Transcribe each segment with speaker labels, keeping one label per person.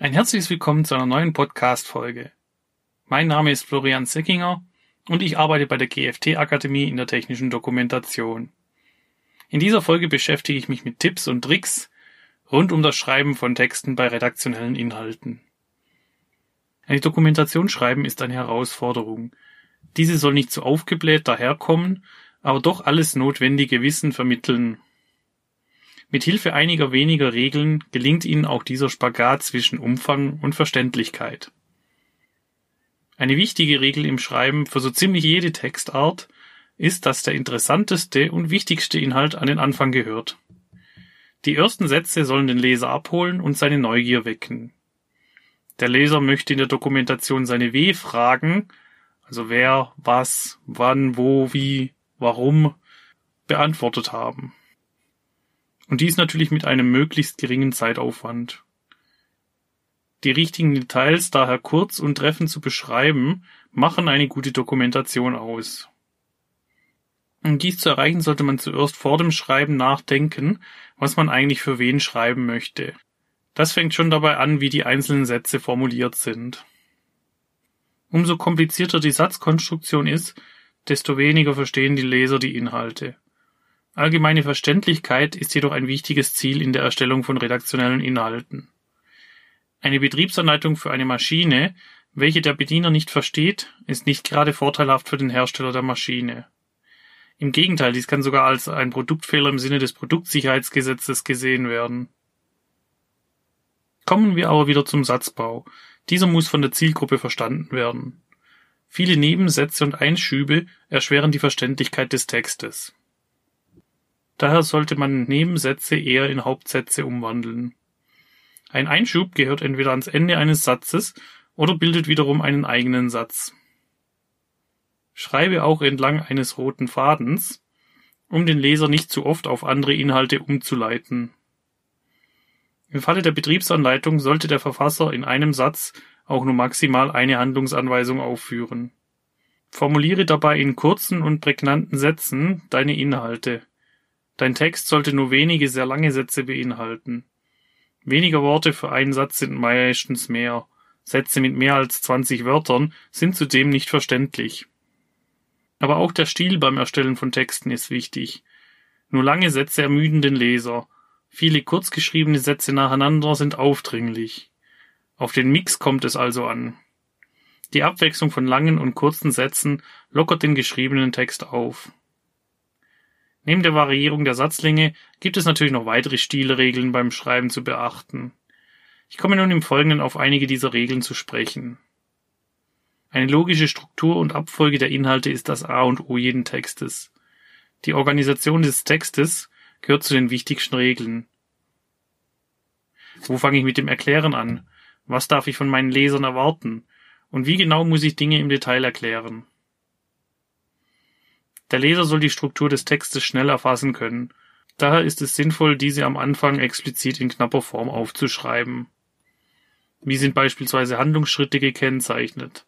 Speaker 1: Ein herzliches Willkommen zu einer neuen Podcast-Folge. Mein Name ist Florian Seckinger und ich arbeite bei der GFT Akademie in der technischen Dokumentation. In dieser Folge beschäftige ich mich mit Tipps und Tricks rund um das Schreiben von Texten bei redaktionellen Inhalten. Eine Dokumentation schreiben ist eine Herausforderung. Diese soll nicht zu aufgebläht daherkommen, aber doch alles notwendige Wissen vermitteln mit Hilfe einiger weniger Regeln gelingt ihnen auch dieser Spagat zwischen Umfang und Verständlichkeit. Eine wichtige Regel im Schreiben für so ziemlich jede Textart ist, dass der interessanteste und wichtigste Inhalt an den Anfang gehört. Die ersten Sätze sollen den Leser abholen und seine Neugier wecken. Der Leser möchte in der Dokumentation seine W-Fragen, also wer, was, wann, wo, wie, warum, beantwortet haben. Und dies natürlich mit einem möglichst geringen Zeitaufwand. Die richtigen Details daher kurz und treffend zu beschreiben, machen eine gute Dokumentation aus. Um dies zu erreichen, sollte man zuerst vor dem Schreiben nachdenken, was man eigentlich für wen schreiben möchte. Das fängt schon dabei an, wie die einzelnen Sätze formuliert sind. Umso komplizierter die Satzkonstruktion ist, desto weniger verstehen die Leser die Inhalte. Allgemeine Verständlichkeit ist jedoch ein wichtiges Ziel in der Erstellung von redaktionellen Inhalten. Eine Betriebsanleitung für eine Maschine, welche der Bediener nicht versteht, ist nicht gerade vorteilhaft für den Hersteller der Maschine. Im Gegenteil, dies kann sogar als ein Produktfehler im Sinne des Produktsicherheitsgesetzes gesehen werden. Kommen wir aber wieder zum Satzbau. Dieser muss von der Zielgruppe verstanden werden. Viele Nebensätze und Einschübe erschweren die Verständlichkeit des Textes. Daher sollte man Nebensätze eher in Hauptsätze umwandeln. Ein Einschub gehört entweder ans Ende eines Satzes oder bildet wiederum einen eigenen Satz. Schreibe auch entlang eines roten Fadens, um den Leser nicht zu oft auf andere Inhalte umzuleiten. Im Falle der Betriebsanleitung sollte der Verfasser in einem Satz auch nur maximal eine Handlungsanweisung aufführen. Formuliere dabei in kurzen und prägnanten Sätzen deine Inhalte. Dein Text sollte nur wenige sehr lange Sätze beinhalten. Weniger Worte für einen Satz sind meistens mehr. Sätze mit mehr als 20 Wörtern sind zudem nicht verständlich. Aber auch der Stil beim Erstellen von Texten ist wichtig. Nur lange Sätze ermüden den Leser. Viele kurzgeschriebene Sätze nacheinander sind aufdringlich. Auf den Mix kommt es also an. Die Abwechslung von langen und kurzen Sätzen lockert den geschriebenen Text auf. Neben der Variierung der Satzlänge gibt es natürlich noch weitere Stilregeln beim Schreiben zu beachten. Ich komme nun im Folgenden auf einige dieser Regeln zu sprechen. Eine logische Struktur und Abfolge der Inhalte ist das A und O jeden Textes. Die Organisation des Textes gehört zu den wichtigsten Regeln. Wo fange ich mit dem Erklären an? Was darf ich von meinen Lesern erwarten? Und wie genau muss ich Dinge im Detail erklären? Der Leser soll die Struktur des Textes schnell erfassen können. Daher ist es sinnvoll, diese am Anfang explizit in knapper Form aufzuschreiben. Wie sind beispielsweise Handlungsschritte gekennzeichnet?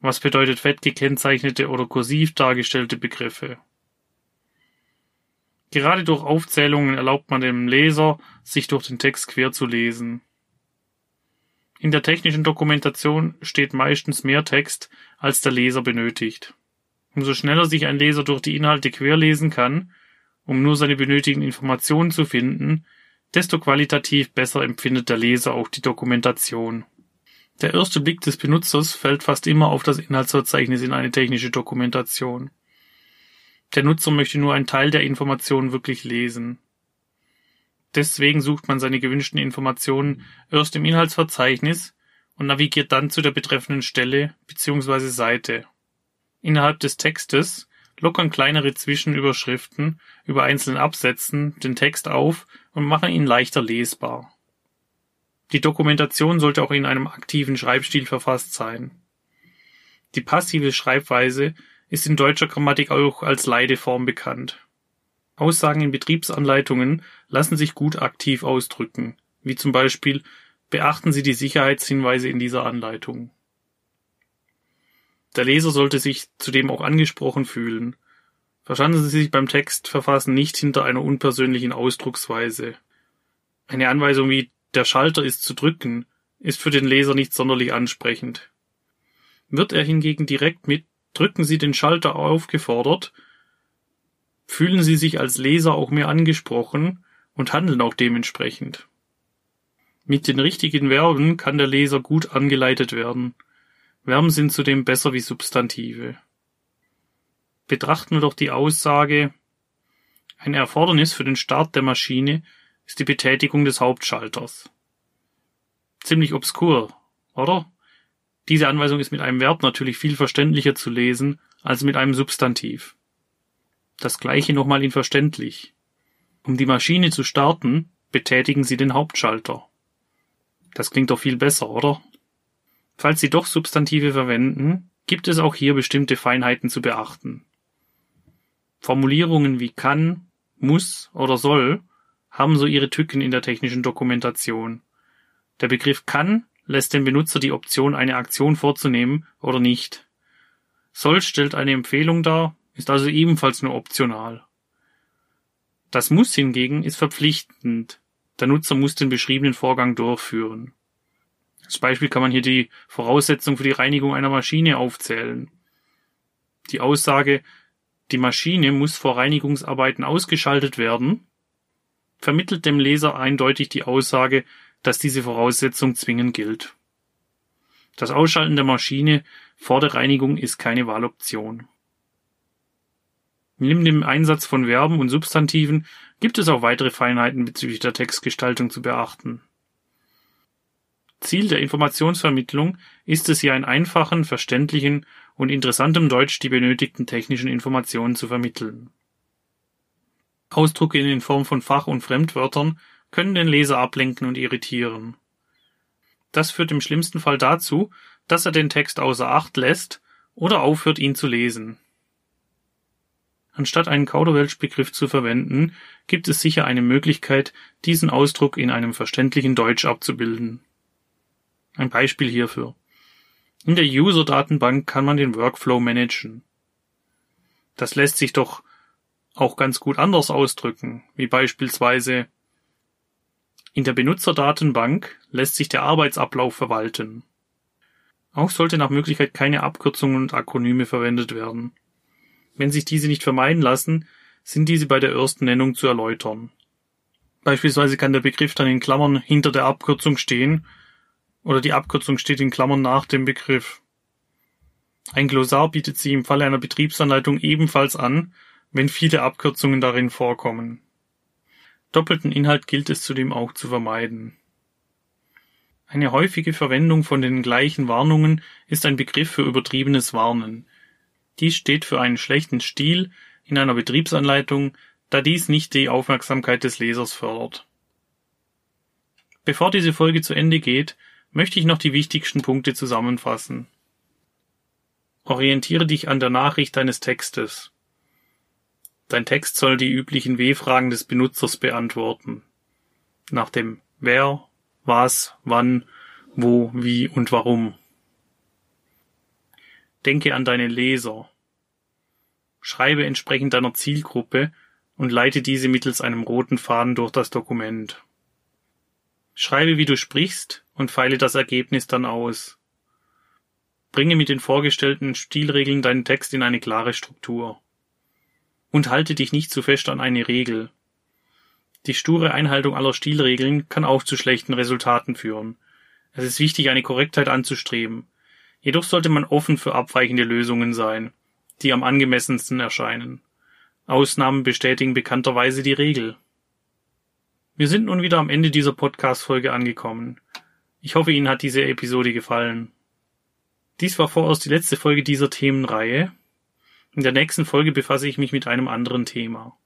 Speaker 1: Was bedeutet fett gekennzeichnete oder kursiv dargestellte Begriffe? Gerade durch Aufzählungen erlaubt man dem Leser, sich durch den Text quer zu lesen. In der technischen Dokumentation steht meistens mehr Text, als der Leser benötigt. Umso schneller sich ein Leser durch die Inhalte querlesen kann, um nur seine benötigten Informationen zu finden, desto qualitativ besser empfindet der Leser auch die Dokumentation. Der erste Blick des Benutzers fällt fast immer auf das Inhaltsverzeichnis in eine technische Dokumentation. Der Nutzer möchte nur einen Teil der Informationen wirklich lesen. Deswegen sucht man seine gewünschten Informationen erst im Inhaltsverzeichnis und navigiert dann zu der betreffenden Stelle bzw. Seite. Innerhalb des Textes lockern kleinere Zwischenüberschriften über einzelnen Absätzen den Text auf und machen ihn leichter lesbar. Die Dokumentation sollte auch in einem aktiven Schreibstil verfasst sein. Die passive Schreibweise ist in deutscher Grammatik auch als Leideform bekannt. Aussagen in Betriebsanleitungen lassen sich gut aktiv ausdrücken, wie zum Beispiel beachten Sie die Sicherheitshinweise in dieser Anleitung. Der Leser sollte sich zudem auch angesprochen fühlen. Verstanden Sie sich beim Textverfassen nicht hinter einer unpersönlichen Ausdrucksweise. Eine Anweisung wie der Schalter ist zu drücken ist für den Leser nicht sonderlich ansprechend. Wird er hingegen direkt mit Drücken Sie den Schalter aufgefordert, fühlen Sie sich als Leser auch mehr angesprochen und handeln auch dementsprechend. Mit den richtigen Verben kann der Leser gut angeleitet werden. Verben sind zudem besser wie Substantive. Betrachten wir doch die Aussage, ein Erfordernis für den Start der Maschine ist die Betätigung des Hauptschalters. Ziemlich obskur, oder? Diese Anweisung ist mit einem Verb natürlich viel verständlicher zu lesen als mit einem Substantiv. Das gleiche nochmal in verständlich. Um die Maschine zu starten, betätigen Sie den Hauptschalter. Das klingt doch viel besser, oder? Falls Sie doch Substantive verwenden, gibt es auch hier bestimmte Feinheiten zu beachten. Formulierungen wie kann, muss oder soll haben so ihre Tücken in der technischen Dokumentation. Der Begriff kann lässt den Benutzer die Option, eine Aktion vorzunehmen oder nicht. Soll stellt eine Empfehlung dar, ist also ebenfalls nur optional. Das muss hingegen ist verpflichtend. Der Nutzer muss den beschriebenen Vorgang durchführen. Als Beispiel kann man hier die Voraussetzung für die Reinigung einer Maschine aufzählen. Die Aussage, die Maschine muss vor Reinigungsarbeiten ausgeschaltet werden, vermittelt dem Leser eindeutig die Aussage, dass diese Voraussetzung zwingend gilt. Das Ausschalten der Maschine vor der Reinigung ist keine Wahloption. Neben dem Einsatz von Verben und Substantiven gibt es auch weitere Feinheiten bezüglich der Textgestaltung zu beachten. Ziel der Informationsvermittlung ist es hier in einfachen, verständlichen und interessantem Deutsch die benötigten technischen Informationen zu vermitteln. Ausdrücke in Form von Fach- und Fremdwörtern können den Leser ablenken und irritieren. Das führt im schlimmsten Fall dazu, dass er den Text außer Acht lässt oder aufhört, ihn zu lesen. Anstatt einen Kauderwelsch-Begriff zu verwenden, gibt es sicher eine Möglichkeit, diesen Ausdruck in einem verständlichen Deutsch abzubilden. Ein Beispiel hierfür. In der User-Datenbank kann man den Workflow managen. Das lässt sich doch auch ganz gut anders ausdrücken, wie beispielsweise in der Benutzerdatenbank lässt sich der Arbeitsablauf verwalten. Auch sollte nach Möglichkeit keine Abkürzungen und Akronyme verwendet werden. Wenn sich diese nicht vermeiden lassen, sind diese bei der ersten Nennung zu erläutern. Beispielsweise kann der Begriff dann in Klammern hinter der Abkürzung stehen oder die Abkürzung steht in Klammern nach dem Begriff. Ein Glossar bietet sich im Falle einer Betriebsanleitung ebenfalls an, wenn viele Abkürzungen darin vorkommen. Doppelten Inhalt gilt es zudem auch zu vermeiden. Eine häufige Verwendung von den gleichen Warnungen ist ein Begriff für übertriebenes Warnen. Dies steht für einen schlechten Stil in einer Betriebsanleitung, da dies nicht die Aufmerksamkeit des Lesers fördert. Bevor diese Folge zu Ende geht, möchte ich noch die wichtigsten Punkte zusammenfassen. Orientiere dich an der Nachricht deines Textes. Dein Text soll die üblichen W-Fragen des Benutzers beantworten. Nach dem Wer, was, wann, wo, wie und warum. Denke an deine Leser. Schreibe entsprechend deiner Zielgruppe und leite diese mittels einem roten Faden durch das Dokument. Schreibe, wie du sprichst und feile das Ergebnis dann aus. Bringe mit den vorgestellten Stilregeln deinen Text in eine klare Struktur und halte dich nicht zu fest an eine Regel. Die sture Einhaltung aller Stilregeln kann auch zu schlechten Resultaten führen. Es ist wichtig, eine Korrektheit anzustreben. Jedoch sollte man offen für abweichende Lösungen sein, die am angemessensten erscheinen. Ausnahmen bestätigen bekannterweise die Regel. Wir sind nun wieder am Ende dieser Podcast-Folge angekommen. Ich hoffe, Ihnen hat diese Episode gefallen. Dies war vorerst die letzte Folge dieser Themenreihe. In der nächsten Folge befasse ich mich mit einem anderen Thema.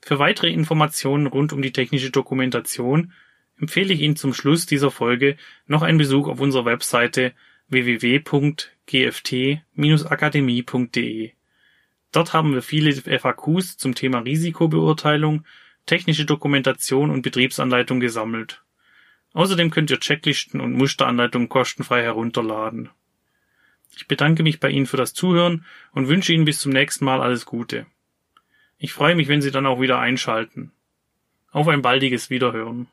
Speaker 1: Für weitere Informationen rund um die technische Dokumentation empfehle ich Ihnen zum Schluss dieser Folge noch einen Besuch auf unserer Webseite www.gft-akademie.de. Dort haben wir viele FAQs zum Thema Risikobeurteilung, technische Dokumentation und Betriebsanleitung gesammelt. Außerdem könnt ihr Checklisten und Musteranleitungen kostenfrei herunterladen. Ich bedanke mich bei Ihnen für das Zuhören und wünsche Ihnen bis zum nächsten Mal alles Gute. Ich freue mich, wenn Sie dann auch wieder einschalten. Auf ein baldiges Wiederhören.